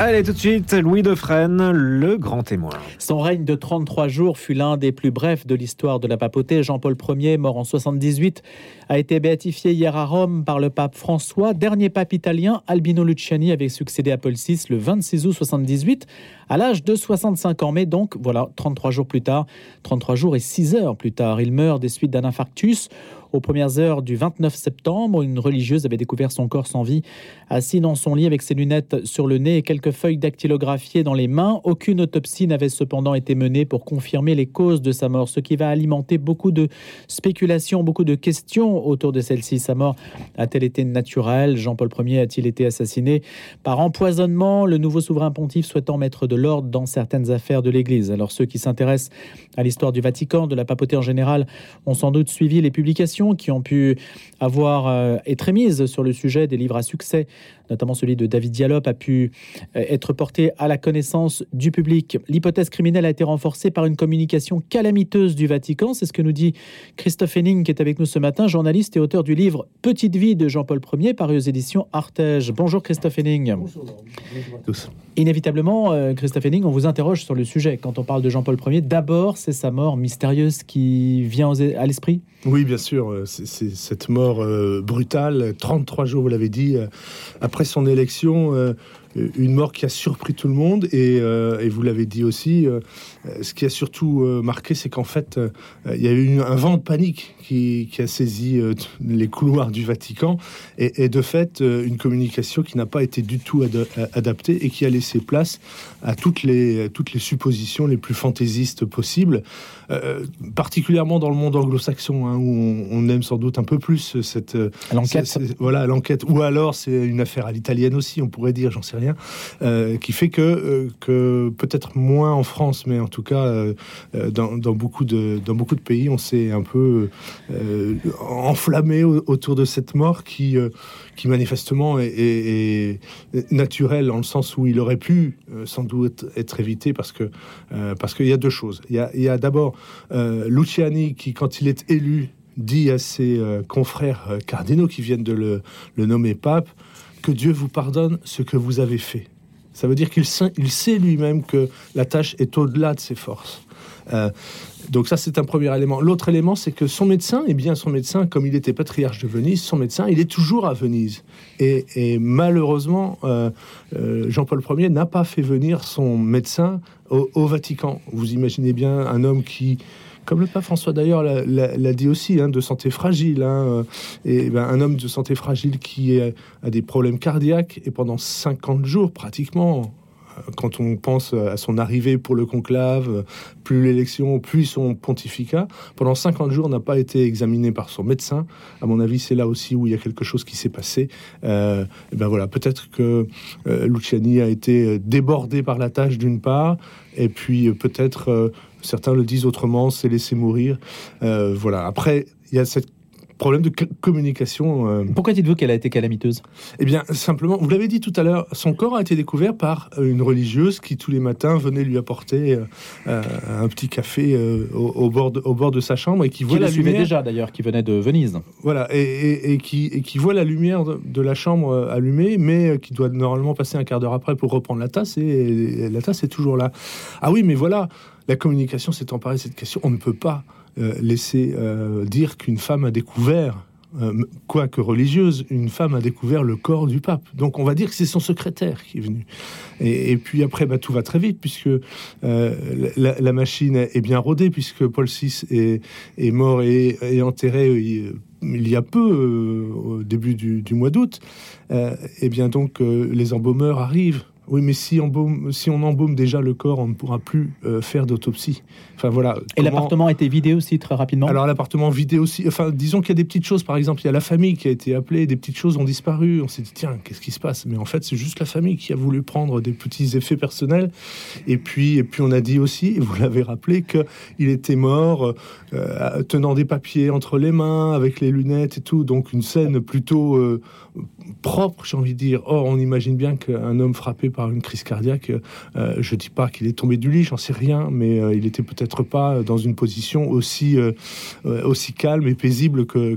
Allez, tout de suite, Louis de Fresne, le grand témoin. Son règne de 33 jours fut l'un des plus brefs de l'histoire de la papauté. Jean-Paul Ier, mort en 78, a été béatifié hier à Rome par le pape François. Dernier pape italien, Albino Luciani avait succédé à Paul VI le 26 août 78, à l'âge de 65 ans. Mais donc, voilà, 33 jours plus tard, 33 jours et 6 heures plus tard, il meurt des suites d'un infarctus. Aux premières heures du 29 septembre, une religieuse avait découvert son corps sans vie, assis dans son lit avec ses lunettes sur le nez et quelques feuilles dactylographiées dans les mains. Aucune autopsie n'avait cependant été menée pour confirmer les causes de sa mort, ce qui va alimenter beaucoup de spéculations, beaucoup de questions autour de celle-ci. Sa mort a-t-elle été naturelle? Jean-Paul Ier a-t-il été assassiné par empoisonnement? Le nouveau souverain pontife souhaitant mettre de l'ordre dans certaines affaires de l'Église. Alors ceux qui s'intéressent à l'histoire du Vatican, de la papauté en général, ont sans doute suivi les publications qui ont pu avoir euh, être émises sur le sujet des livres à succès, notamment celui de David Diallo, a pu euh, être porté à la connaissance du public. L'hypothèse criminelle a été renforcée par une communication calamiteuse du Vatican. C'est ce que nous dit Christophe Henning, qui est avec nous ce matin, journaliste et auteur du livre Petite vie de Jean-Paul Ier, paru aux éditions Artege. Bonjour Christophe Henning. Bonjour, à tous. Inévitablement, euh, Christophe Henning, on vous interroge sur le sujet. Quand on parle de Jean-Paul Ier, d'abord, c'est sa mort mystérieuse qui vient à l'esprit? Oui, bien sûr. Euh, cette mort euh, brutale, 33 jours, vous l'avez dit, euh, après son élection, une mort qui a surpris tout le monde. Et, vous l'avez dit aussi, ce qui a surtout marqué, c'est qu'en fait, il y a eu un vent de panique qui, a saisi les couloirs du Vatican. Et, de fait, une communication qui n'a pas été du tout adaptée et qui a laissé place à toutes les, toutes les suppositions les plus fantaisistes possibles, particulièrement dans le monde anglo-saxon, hein, où on on aime sans doute un peu plus cette euh, l'enquête. Voilà l'enquête. Ou alors c'est une affaire à l'italienne aussi, on pourrait dire, j'en sais rien, euh, qui fait que euh, que peut-être moins en France, mais en tout cas dans, beaucoup de dans beaucoup de pays, on s'est un peu enflammé autour de cette mort qui qui manifestement est, naturelle en le sens où il aurait pu sans doute être évité parce que parce qu'il y a deux choses. Il y a, a d'abord Luciani qui, quand il est élu, dit à ses euh, confrères euh, cardinaux qui viennent de le, nommer pape que Dieu vous pardonne ce que vous avez fait. Ça veut dire qu'il il sait lui-même que la tâche est au-delà de ses forces. Euh, donc ça, c'est un premier élément. L'autre élément, c'est que son médecin, et bien son médecin, comme il était patriarche de Venise, son médecin, il est toujours à Venise. Et, malheureusement, Jean-Paul Ier n'a pas fait venir son médecin au, Vatican. Vous imaginez bien un homme qui comme le pape François d'ailleurs l'a dit aussi, hein, de santé fragile. Hein, euh, et ben, un homme de santé fragile qui a des problèmes cardiaques et pendant 50 jours pratiquement, euh, quand on pense à son arrivée pour le conclave, plus l'élection, puis son pontificat, pendant 50 jours n'a pas été examiné par son médecin. À mon avis, c'est là aussi où il y a quelque chose qui s'est passé. Euh, ben voilà, peut-être que Luciani a été débordé par la tâche d'une part, et puis peut-être Certains le disent autrement, c'est laisser mourir. Euh, voilà. Après, il y a cette problème de communication. Euh. Pourquoi dites-vous qu'elle a été calamiteuse? Eh bien, simplement, vous l'avez dit tout à l'heure, son corps a été découvert par euh, une religieuse qui, tous les matins, venait lui apporter un petit café au, bord de, au bord de sa chambre et qui, voit la lumière. déjà d'ailleurs, qui venait de Venise. Voilà, et, qui, et qui voit la lumière de, la chambre allumée, mais qui doit normalement passer un quart d'heure après pour reprendre la tasse, et la tasse est toujours là. Ah oui, mais voilà la communication s'est emparée de cette question. On ne peut pas euh, laisser euh, dire qu'une femme a découvert, euh, quoique religieuse, une femme a découvert le corps du pape. Donc on va dire que c'est son secrétaire qui est venu. Et, puis après, bah, tout va très vite puisque la, machine est bien rodée puisque Paul VI est, mort et, enterré. Il, y a peu, au début du, du mois d'août, et bien donc les embaumeurs arrivent oui, mais si, si on embaume déjà le corps, on ne pourra plus euh, faire d'autopsie. Enfin voilà. Et l'appartement a été vidé aussi très rapidement? Alors l'appartement vidé aussi. Enfin, disons qu'il y a des petites choses. Par exemple, il y a la famille qui a été appelée. Des petites choses ont disparu. On s'est dit tiens, qu'est-ce qui se passe? Mais en fait, c'est juste la famille qui a voulu prendre des petits effets personnels. Et puis, et puis on a dit aussi, vous l'avez rappelé, que il était mort euh, tenant des papiers entre les mains, avec les lunettes et tout. Donc une scène plutôt euh, propre, j'ai envie de dire. Or, on imagine bien qu'un homme frappé par une crise cardiaque, euh, je dis pas qu'il est tombé du lit, j'en sais rien, mais euh, il était peut-être pas dans une position aussi, euh, aussi calme et paisible que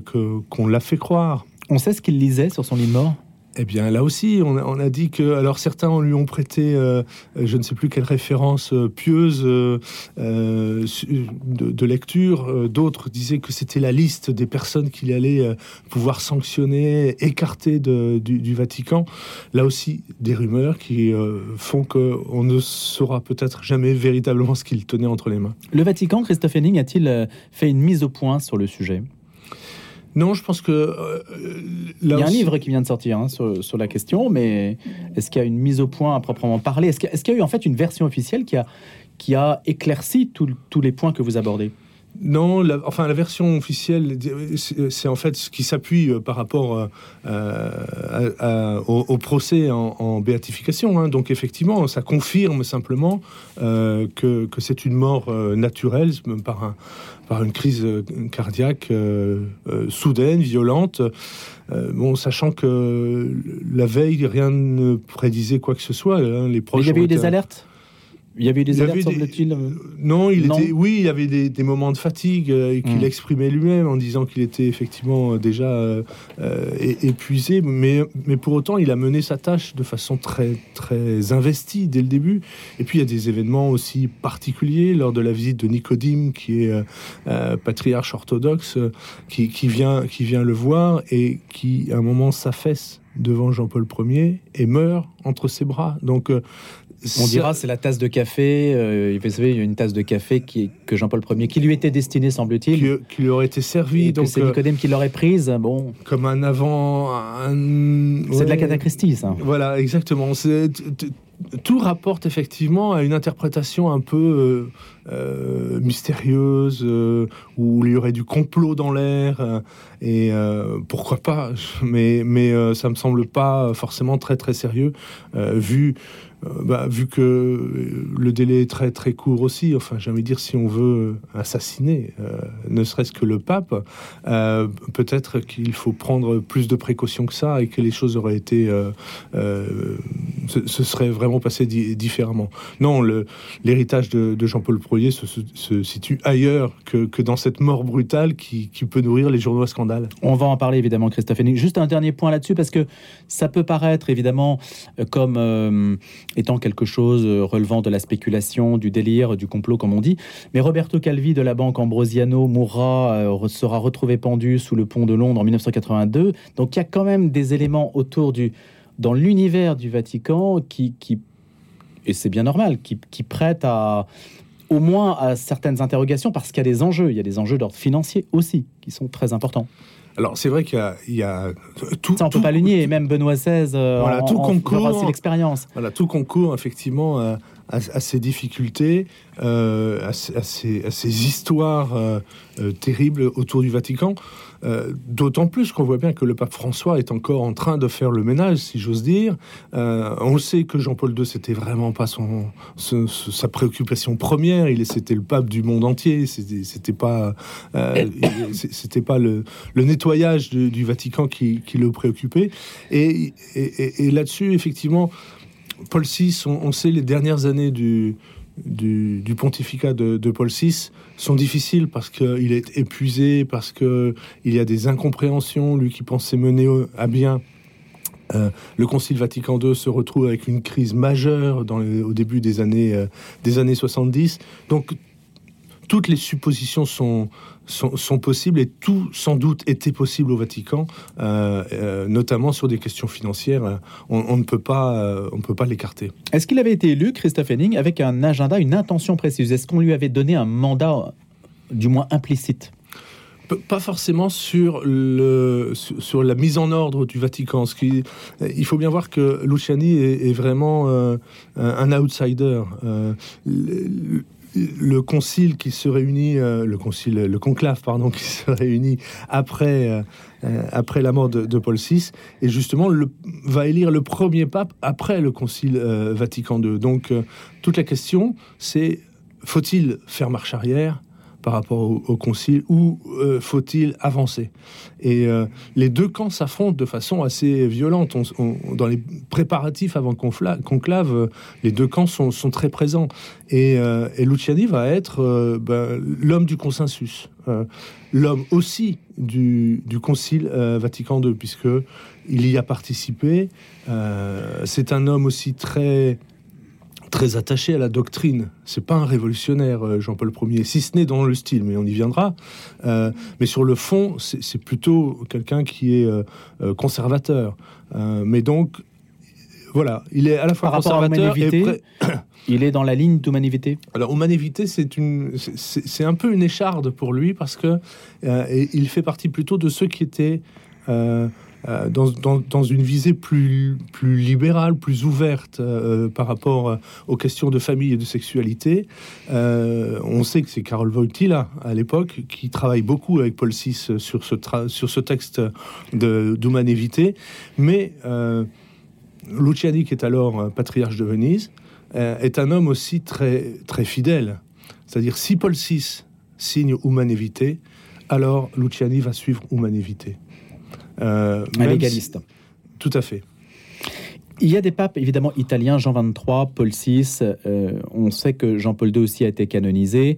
qu'on l'a fait croire. On sait ce qu'il lisait sur son lit mort? Eh bien, là aussi, on a, dit que, alors certains lui ont prêté, euh, je ne sais plus quelle référence euh, pieuse euh, de, lecture. D'autres disaient que c'était la liste des personnes qu'il allait pouvoir sanctionner, écarter du, Vatican. Là aussi, des rumeurs qui font qu'on ne saura peut-être jamais véritablement ce qu'il tenait entre les mains. Le Vatican, Christophe Henning, a-t-il fait une mise au point sur le sujet? Non, je pense que. Euh, il y a un livre qui vient de sortir hein, sur, la question, mais est-ce qu'il y a une mise au point à proprement parler? Est-ce qu'il y, a eu en fait une version officielle qui a, qui a éclairci tous les points que vous abordez? Non, la, enfin la version officielle, c'est en fait ce qui s'appuie euh, par rapport euh, au, procès en, béatification. Hein. Donc effectivement, ça confirme simplement que, que c'est une mort naturelle par un, par une crise euh, cardiaque euh, euh, soudaine, violente. bon, sachant que la veille, rien ne prédisait quoi que ce soit. Hein, les proches il y avait eu des alertes? Il y avait des alertes, semble-t-il euh, Non, il était, oui, il y avait des, moments de fatigue euh, qu'il hmm. exprimait lui-même en disant qu'il était effectivement euh, déjà épuisé, mais, mais pour autant, il a mené sa tâche de façon très, très investie dès le début. Et puis, il y a des événements aussi particuliers lors de la visite de Nicodime, qui est patriarche orthodoxe, qui, qui, vient, qui vient le voir et qui, à un moment, s'affaisse devant Jean-Paul Ier et meurt entre ses bras. Donc, on dira c'est la tasse de café. Euh, vous savez, il y a une tasse de café qui, que Jean-Paul Ier, qui lui était destinée, semble-t-il, qui, lui aurait été servi. donc c'est euh, Nicodème qui l'aurait prise. Bon, comme un avant. C'est de la catacristie, ça. Voilà, exactement. Tout rapporte effectivement à une interprétation un peu euh, mystérieuse, où il y aurait du complot dans l'air, et pourquoi pas, mais, mais ça me semble pas forcément très très sérieux, vu euh, bah, vu que le délai est très très court aussi, enfin j'ai envie de dire si on veut assassiner, euh, ne serait-ce que le pape, euh, peut-être qu'il faut prendre plus de précautions que ça et que les choses auraient été, ce, serait vraiment passé différemment. Non, l'héritage de, Jean-Paul Ier se, situe ailleurs que, que, dans cette mort brutale qui, peut nourrir les journaux à scandale. On va en parler évidemment, Christophe. Juste un dernier point là-dessus parce que ça peut paraître évidemment comme étant quelque chose euh, relevant de la spéculation, du délire, du complot, comme on dit. Mais Roberto Calvi de la banque Ambrosiano mourra, euh, sera retrouvé pendu sous le pont de Londres en 1982. Donc il y a quand même des éléments autour du, dans l'univers du Vatican qui, qui et c'est bien normal, qui, qui prêtent à au moins à certaines interrogations parce qu'il y a des enjeux, il y a des enjeux d'ordre financier aussi qui sont très importants. Alors c'est vrai qu'il y, a tout. Ça on peut pas le nier. Même Benoît XVI. Euh, voilà, tout concours. l'expérience. Voilà, tout concours effectivement à, à, ces difficultés, euh, à, ces, histoires euh, terribles autour du Vatican. Euh, d'autant plus qu'on voit bien que le pape François est encore en train de faire le ménage, si j'ose dire. Euh, on sait que Jean-Paul II, c'était vraiment pas son, sa préoccupation première. Il c'était le pape du monde entier. C'était pas, euh, c'était pas le, nettoyage du Vatican qui, le préoccupait. Et, là-dessus, effectivement, Paul VI, on sait les dernières années du pontificat de, Paul VI sont difficiles parce qu'il est épuisé, parce qu'il y a des incompréhensions, lui qui pensait mener à bien. Euh, le Concile Vatican II se retrouve avec une crise majeure au début des années, euh, des années 70. Donc toutes les suppositions sont, sont, possibles et tout sans doute était possible au Vatican, euh, euh, notamment sur des questions financières. On, ne peut pas, euh, on peut pas l'écarter. Est-ce qu'il avait été élu, Christophe Henning, avec un agenda, une intention précise? Est-ce qu'on lui avait donné un mandat, du moins implicite? Pas forcément sur, le, sur la mise en ordre du Vatican. Ce qui, il faut bien voir que Luciani est, vraiment un outsider le concile qui se réunit, euh, le concile, le conclave, pardon, qui se réunit après, euh, euh, après la mort de, Paul VI, et justement le, va élire le premier pape après le concile Vatican II. Donc toute la question, c'est faut-il faire marche arrière par rapport au, concile ou euh, faut-il avancer? Et euh, les deux camps s'affrontent de façon assez violente. dans les préparatifs avant conclave, euh, les deux camps sont, très présents. Et, Luciani va être ben, l'homme du consensus. l'homme aussi du, du Concile Vatican II, puisque il y a participé. C'est un homme aussi très très attaché à la doctrine. C'est pas un révolutionnaire, euh, Jean-Paul Ier, si ce n'est dans le style, mais on y viendra. Euh, mais sur le fond, c'est plutôt quelqu'un qui est euh, conservateur. mais donc, voilà, il est à la fois conservateur et il est dans la ligne d'humanité? Alors, humanité, c'est une, c'est un peu une écharde pour lui parce que il fait partie plutôt de ceux qui étaient euh, dans, une visée plus, plus libérale, plus ouverte euh, par rapport euh, aux questions de famille et de sexualité. on sait que c'est Carole Wojtyla, à l'époque, qui travaille beaucoup avec Paul VI sur ce, sur ce texte d'humanité. Mais Luciani, qui est alors patriarche de Venise, est un homme aussi très, très fidèle. C'est-à-dire, si Paul VI signe Humanité, alors Luciani va suivre Humanité. Euh, un légaliste. Tout à fait. Il y a des papes évidemment italiens, Jean XXIII, Paul VI. Euh, on sait que Jean-Paul II aussi a été canonisé.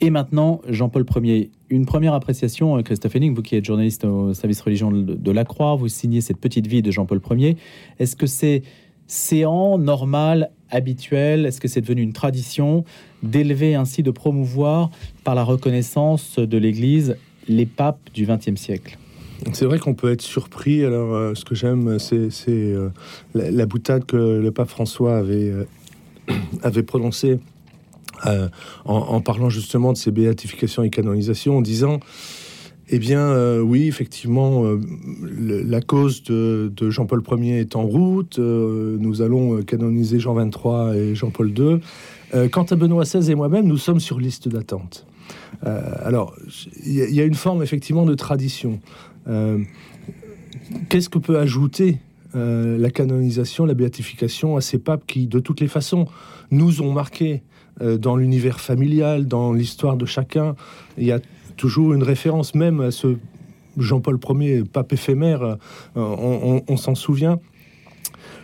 Et maintenant, Jean-Paul Ier. Une première appréciation, euh, Christophe Henning, vous qui êtes journaliste au service religion de la Croix, vous signez cette petite vie de Jean-Paul Ier. Est-ce que c'est séant, normal, habituel? Est-ce que c'est devenu une tradition d'élever ainsi, de promouvoir par la reconnaissance de l'Église les papes du XXe siècle? C'est vrai qu'on peut être surpris. Alors, euh, ce que j'aime, c'est euh, la, boutade que le pape François avait, euh, prononcée en, parlant justement de ses béatifications et canonisations, en disant eh bien, oui, effectivement, la cause de, de Jean-Paul Ier est en route. nous allons canoniser Jean XXIII et Jean-Paul II. quant à Benoît XVI et moi-même, nous sommes sur liste d'attente. Alors, il y, a une forme effectivement de tradition. Euh, qu'est-ce que peut ajouter euh, la canonisation, la béatification à ces papes qui, de toutes les façons, nous ont marqués euh, dans l'univers familial, dans l'histoire de chacun? Il y a toujours une référence même à ce Jean-Paul Ier, pape éphémère, on s'en souvient.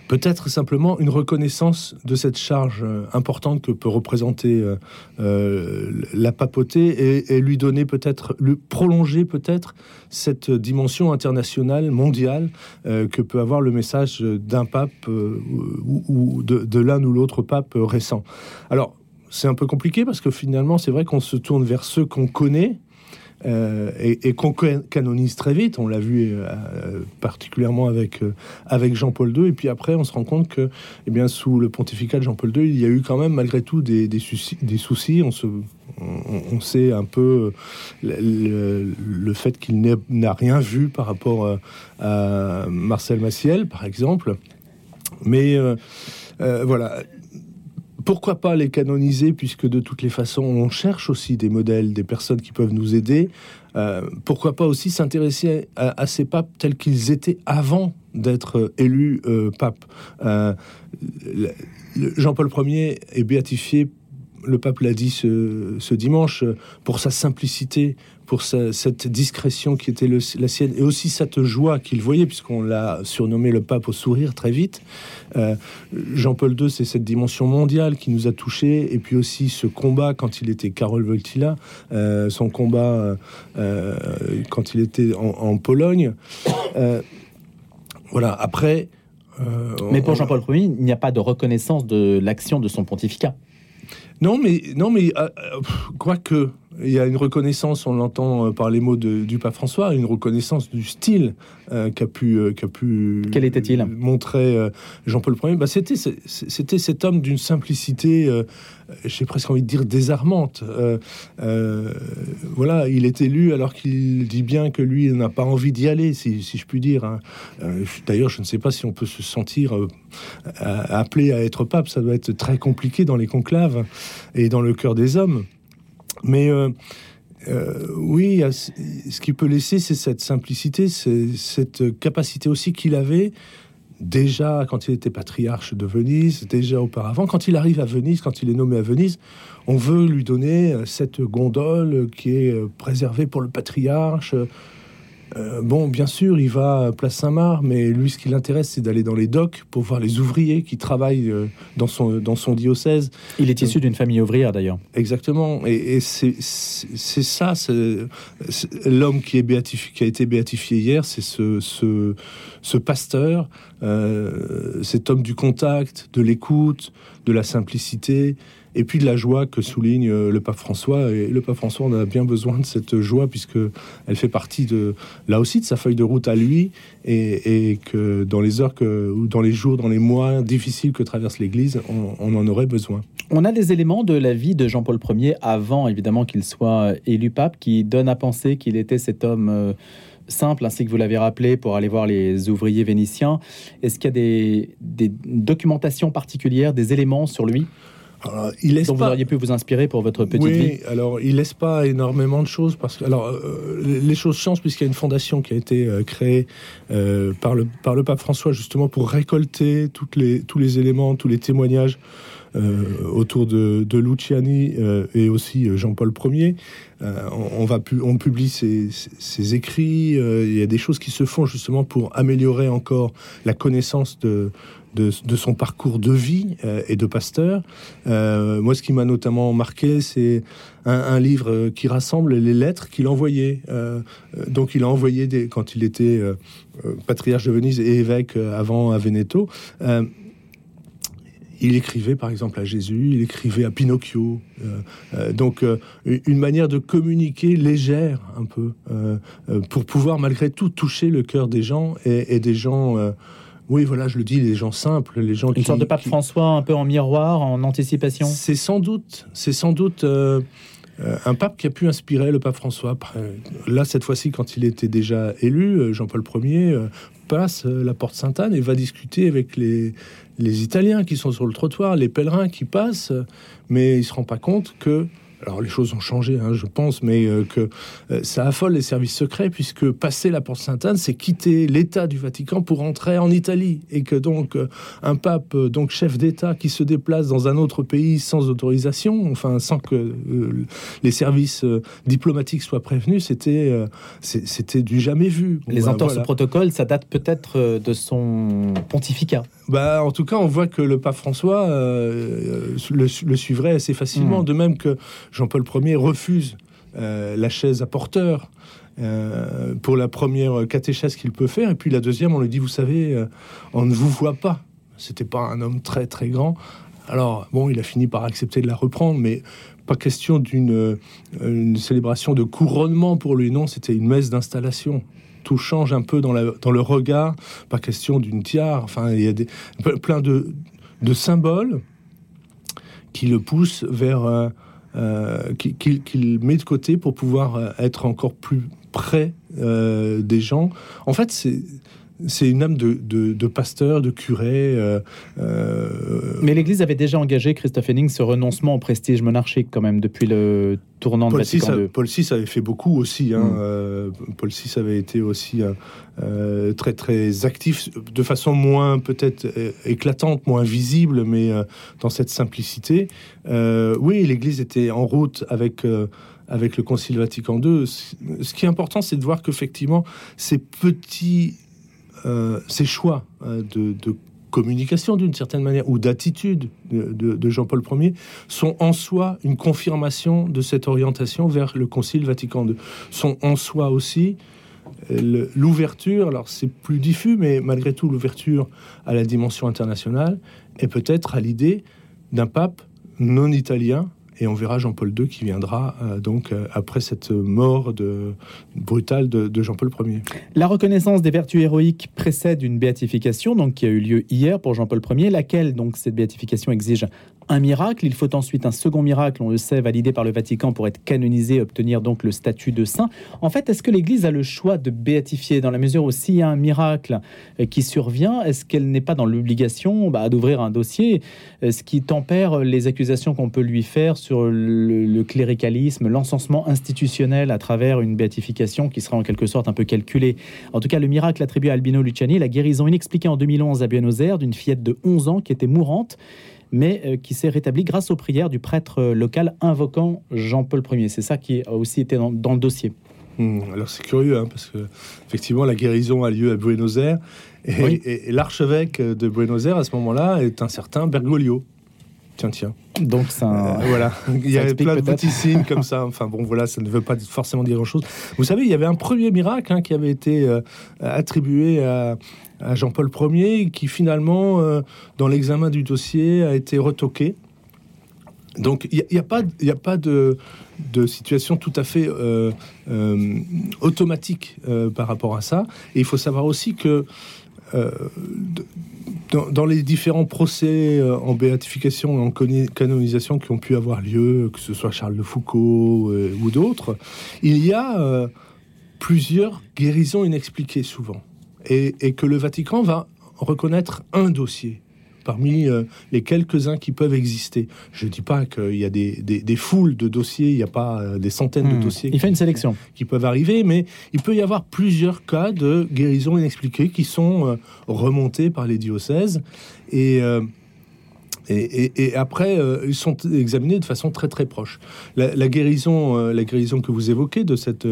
Peut-être simplement une reconnaissance de cette charge euh, importante que peut représenter euh, euh, la papauté et, lui donner peut-être, le prolonger peut-être cette dimension internationale, mondiale, que peut avoir le message d'un pape ou, de l'un ou l'autre pape récent. Alors, c'est un peu compliqué parce que finalement, c'est vrai qu'on se tourne vers ceux qu'on connaît, euh, et, qu'on canonise très vite. On l'a vu euh, particulièrement avec, euh, avec Jean-Paul II. Et puis après, on se rend compte que, eh bien, sous le pontificat de Jean-Paul II, il y a eu quand même malgré tout des, des, soucis, On, se, on, sait un peu le, fait qu'il n'a rien vu par rapport à Marcel Maciel, par exemple. Mais voilà pourquoi pas les canoniser, puisque de toutes les façons, on cherche aussi des modèles, des personnes qui peuvent nous aider. Euh, pourquoi pas aussi s'intéresser à, ces papes tels qu'ils étaient avant d'être élus euh, papes. Euh, Jean-Paul Ier est béatifié le pape l'a dit ce, dimanche, pour sa simplicité, pour cette discrétion qui était la sienne, et aussi cette joie qu'il voyait, puisqu'on l'a surnommé le pape au sourire très vite. Euh, Jean-Paul II, c'est cette dimension mondiale qui nous a touchés, et puis aussi ce combat quand il était Karol Wojtyla, euh, son combat euh, quand il était en, Pologne. voilà, après... Mais pour Jean-Paul Ier, il n'y a pas de reconnaissance de l'action de son pontificat. Non, mais non, mais euh, euh, quoique il y a une reconnaissance, on l'entend euh, par les mots du pape François, une reconnaissance du style qu'a pu, qu'a pu Quel était-il? montrer Jean-Paul Ier. Bah, c'était, c'était cet homme d'une simplicité, j'ai presque envie de dire désarmante. voilà, il est élu alors qu'il dit bien que lui n'a pas envie d'y aller, si, je puis dire. Hein. d'ailleurs, je ne sais pas si on peut se sentir appelé à être pape. Ça doit être très compliqué dans les conclaves et dans le cœur des hommes. Mais euh, euh, oui, ce qui peut laisser, c'est cette simplicité, c'est cette capacité aussi qu'il avait déjà quand il était patriarche de Venise, déjà auparavant. Quand il arrive à Venise, quand il est nommé à Venise, on veut lui donner cette gondole qui est préservée pour le patriarche. Euh, bon, bien sûr, il va à Place Saint-Marc, mais lui, ce qui l'intéresse, c'est d'aller dans les docks pour voir les ouvriers qui travaillent euh, dans, son, dans son diocèse. Il est issu d'une famille ouvrière, d'ailleurs. Exactement. Et, c'est ça, l'homme qui, est qui a été béatifié hier, c'est ce, ce, ce, pasteur, euh, cet homme du contact, de l'écoute, de la simplicité, et puis de la joie que souligne euh, le pape François. Et le pape François en a bien besoin de cette joie, puisque elle fait partie de, là aussi, de sa feuille de route à lui, et, que dans les heures que, ou dans les jours, dans les mois difficiles que traverse l'Église, on, en aurait besoin. On a des éléments de la vie de Jean-Paul Ier, avant évidemment qu'il soit élu pape, qui donnent à penser qu'il était cet homme... Euh, simple, ainsi que vous l'avez rappelé, pour aller voir les ouvriers vénitiens. Est-ce qu'il y a des documentations particulières, des éléments sur lui? Alors, il laisse vous auriez pu vous inspirer pour votre petite oui, vie. alors il laisse pas énormément de choses parce que alors euh, les choses changent puisqu'il y a une fondation qui a été euh, créée euh, par le par le pape François justement pour récolter toutes les tous les éléments, tous les témoignages autour de, de Luciani et aussi Jean-Paul Ier. on, va on publie ses, ses écrits. il y a des choses qui se font justement pour améliorer encore la connaissance de de, son parcours de vie euh, et de pasteur. Euh, moi, ce qui m'a notamment marqué, c'est un, livre qui rassemble les lettres qu'il envoyait. Euh, donc, il a envoyé des, quand il était patriarche de Venise et évêque avant à Veneto. il écrivait par exemple à Jésus, il écrivait à Pinocchio. donc une manière de communiquer légère un peu pour pouvoir malgré tout toucher le cœur des gens et, et des gens oui, voilà, je le dis, les gens simples, les gens Une sorte de pape François un peu en miroir, en anticipation C'est sans doute, c'est sans doute euh, euh, un pape qui a pu inspirer le pape François. Là, cette fois-ci, quand il était déjà élu, euh, Jean-Paul Ier passe la porte Sainte-Anne et va discuter avec les, les Italiens qui sont sur le trottoir, les pèlerins qui passent, mais il se rend pas compte que alors les choses ont changé, hein, je pense, mais euh, que euh, ça affole les services secrets puisque passer la porte Sainte-Anne, c'est quitter l'État du Vatican pour entrer en Italie, et que donc euh, un pape, donc chef d'État, qui se déplace dans un autre pays sans autorisation, enfin sans que les services diplomatiques soient prévenus, c'était c'était du jamais vu. les entorses au protocole, ça date peut-être de son pontificat. Bah, en tout cas, on voit que le pape François le, suivrait assez facilement, hmm. de même que Jean-Paul Ier refuse euh, la chaise à porteur euh, pour la première catéchèse qu'il peut faire, et puis la deuxième, on lui dit, vous savez, euh, on ne vous voit pas. C'était pas un homme très très grand. Alors bon, il a fini par accepter de la reprendre, mais pas question d'une célébration de couronnement pour lui. Non, c'était une messe d'installation tout change un peu dans, le regard. Pas question d'une tiare. Enfin, il y a des, plein de, symboles qui le poussent vers euh, qu'il met de côté pour pouvoir euh, être encore plus près euh, des gens. En fait, c'est c'est une âme de, pasteur, de curé. Euh, euh, Mais l'Église avait déjà engagé, Christophe Henning, ce renoncement au prestige monarchique quand même depuis le tournant Paul de Vatican II. Paul VI avait fait beaucoup aussi. Hein. Mm. Euh, Paul VI avait été aussi très très actif, de façon moins peut-être éclatante, moins visible, mais dans cette simplicité. oui, l'Église était en route avec avec le Concile Vatican II. Ce qui est important, c'est de voir qu'effectivement, ces petits ces choix euh, de, communication d'une certaine manière ou d'attitude de, Jean-Paul Ier sont en soi une confirmation de cette orientation vers le Concile Vatican II. Sont en soi aussi euh, l'ouverture, alors c'est plus diffus, mais malgré tout l'ouverture à la dimension internationale et peut-être à l'idée d'un pape non italien et on verra Jean-Paul II qui viendra euh, donc euh, après cette mort brutale de, Jean-Paul Ier. La reconnaissance des vertus héroïques précède une béatification donc qui a eu lieu hier pour Jean-Paul Ier, laquelle donc cette béatification exige un miracle. Il faut ensuite un second miracle, on le sait, validé par le Vatican pour être canonisé obtenir donc le statut de saint. En fait, est-ce que l'Église a le choix de béatifier dans la mesure où s'il y a un miracle euh, qui survient, est-ce qu'elle n'est pas dans l'obligation bah, d'ouvrir un dossier, ce qui tempère les accusations qu'on peut lui faire sur le, cléricalisme, l'encensement institutionnel à travers une béatification qui sera en quelque sorte un peu calculée. En tout cas, le miracle attribué à Albino Luciani, la guérison inexpliquée en 2011 à Buenos Aires d'une fillette de 11 ans qui était mourante mais euh, qui s'est rétablie grâce aux prières du prêtre local invoquant Jean-Paul Ier. C'est ça qui a aussi été dans, le dossier. Hmm, alors c'est curieux, hein, parce que effectivement la guérison a lieu à Buenos Aires, et, l'archevêque de Buenos Aires à ce moment-là est un certain Bergoglio. Tiens, tiens. Donc ça, euh, voilà, il y a plein de petits signes comme ça. Enfin bon, voilà, ça ne veut pas forcément dire grand-chose. Vous savez, il y avait un premier miracle hein, qui avait été euh, attribué à, Jean-Paul Ier, qui finalement, euh, dans l'examen du dossier, a été retoqué. Donc il n'y a, pas, a pas de, de, situation tout à fait automatique par rapport à ça. Et il faut savoir aussi que dans, les différents procès euh, en béatification et en canonisation qui ont pu avoir lieu, que ce soit Charles de Foucault euh, ou d'autres, il y a euh, plusieurs guérisons inexpliquées souvent. Et, que le Vatican va reconnaître un dossier parmi euh, les quelques-uns qui peuvent exister. Je ne dis pas qu'il y a des, foules de dossiers, il n'y a pas euh, des centaines de hmm. dossiers. Il fait une sélection. Qui, peuvent arriver, mais il peut y avoir plusieurs cas de guérison inexpliquée qui sont euh, remontés par les diocèses. Et et, après, euh, ils sont examinés de façon très très proche. La, guérison, euh, la guérison que vous évoquez de cette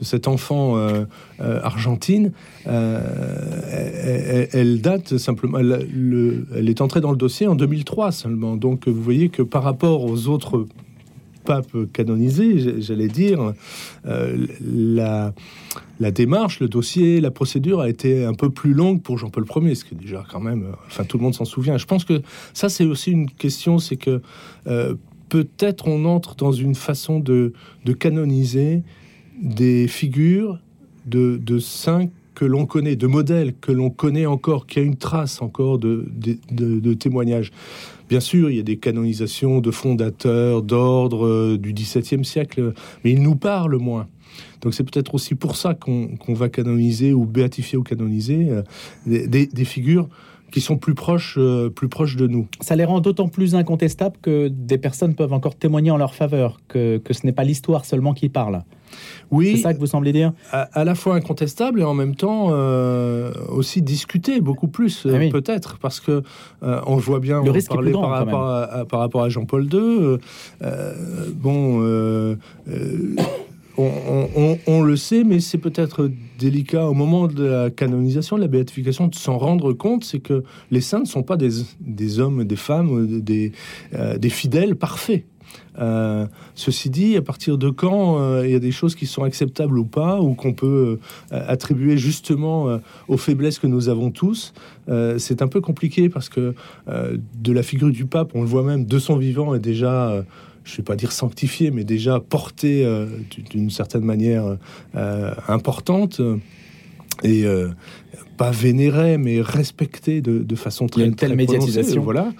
cet enfant euh, argentine, elle, date simplement. Elle est entrée dans le dossier en 2003 seulement. Donc vous voyez que par rapport aux autres pape canonisé, j'allais dire, euh, la, la démarche, le dossier, la procédure a été un peu plus longue pour Jean-Paul Ier, ce qui est déjà quand même, euh, enfin tout le monde s'en souvient. Je pense que ça c'est aussi une question, c'est que euh, peut-être on entre dans une façon de, de canoniser des figures de, de saints que l'on connaît, de modèles que l'on connaît encore, qui a une trace encore de, de, de témoignages. Bien sûr, il y a des canonisations de fondateurs, d'ordres euh, du XVIIe siècle, mais ils nous parlent moins. Donc c'est peut-être aussi pour ça qu'on va canoniser ou béatifier ou canoniser euh, des, figures qui sont plus proches, euh, plus proches de nous. Ça les rend d'autant plus incontestables que des personnes peuvent encore témoigner en leur faveur, que, que ce n'est pas l'histoire seulement qui parle. Oui, c'est ça que vous semblez dire? À, la fois incontestable et en même temps euh, aussi discuté beaucoup plus euh, ah peut-être parce que euh, on voit bien le risque est par, rapport à, par rapport à Jean-Paul II. bon. On, le sait, mais c'est peut-être délicat au moment de la canonisation, de la béatification, de s'en rendre compte, c'est que les saints ne sont pas des, des hommes, des femmes, des, des fidèles parfaits. Euh, ceci dit, à partir de quand euh, il y a des choses qui sont acceptables ou pas, ou qu'on peut euh, attribuer justement aux faiblesses que nous avons tous, c'est un peu compliqué parce que de la figure du pape, on le voit même de son vivant, est déjà je ne vais pas dire sanctifié, mais déjà porté d'une certaine manière importante et pas vénéré, mais respecté de, façon très, une telle médiatisation. Voilà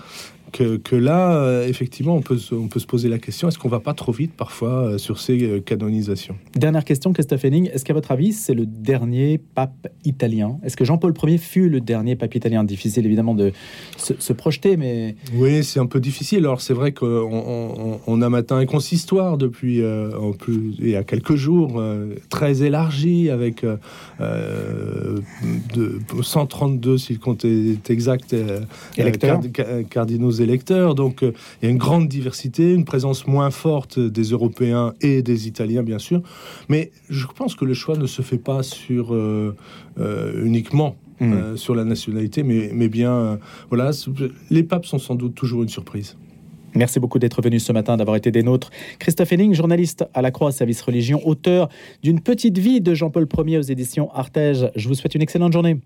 que, là, euh, effectivement, on peut, on peut se poser la question est-ce qu'on va pas trop vite parfois euh, sur ces euh, canonisations? Dernière question, Christophe Henning. Est-ce qu'à votre avis, c'est le dernier pape italien? Est-ce que Jean-Paul Ier fut le dernier pape italien? Difficile évidemment de se, projeter, mais. Oui, c'est un peu difficile. Alors, c'est vrai qu'on on, a matin un consistoire depuis en plus, il y a quelques jours, très élargi, avec de, 132, si le compte est exact, cardinaux électeurs. Donc euh, il y a une grande diversité, une présence moins forte des Européens et des Italiens, bien sûr. Mais je pense que le choix ne se fait pas sur euh, euh, uniquement hmm. sur la nationalité, mais, mais bien, voilà, les papes sont sans doute toujours une surprise. Merci beaucoup d'être venu ce matin, d'avoir été des nôtres. Christophe Henning, journaliste à la Croix, service religion, auteur d'une petite vie de Jean-Paul Ier aux éditions Artege. Je vous souhaite une excellente journée.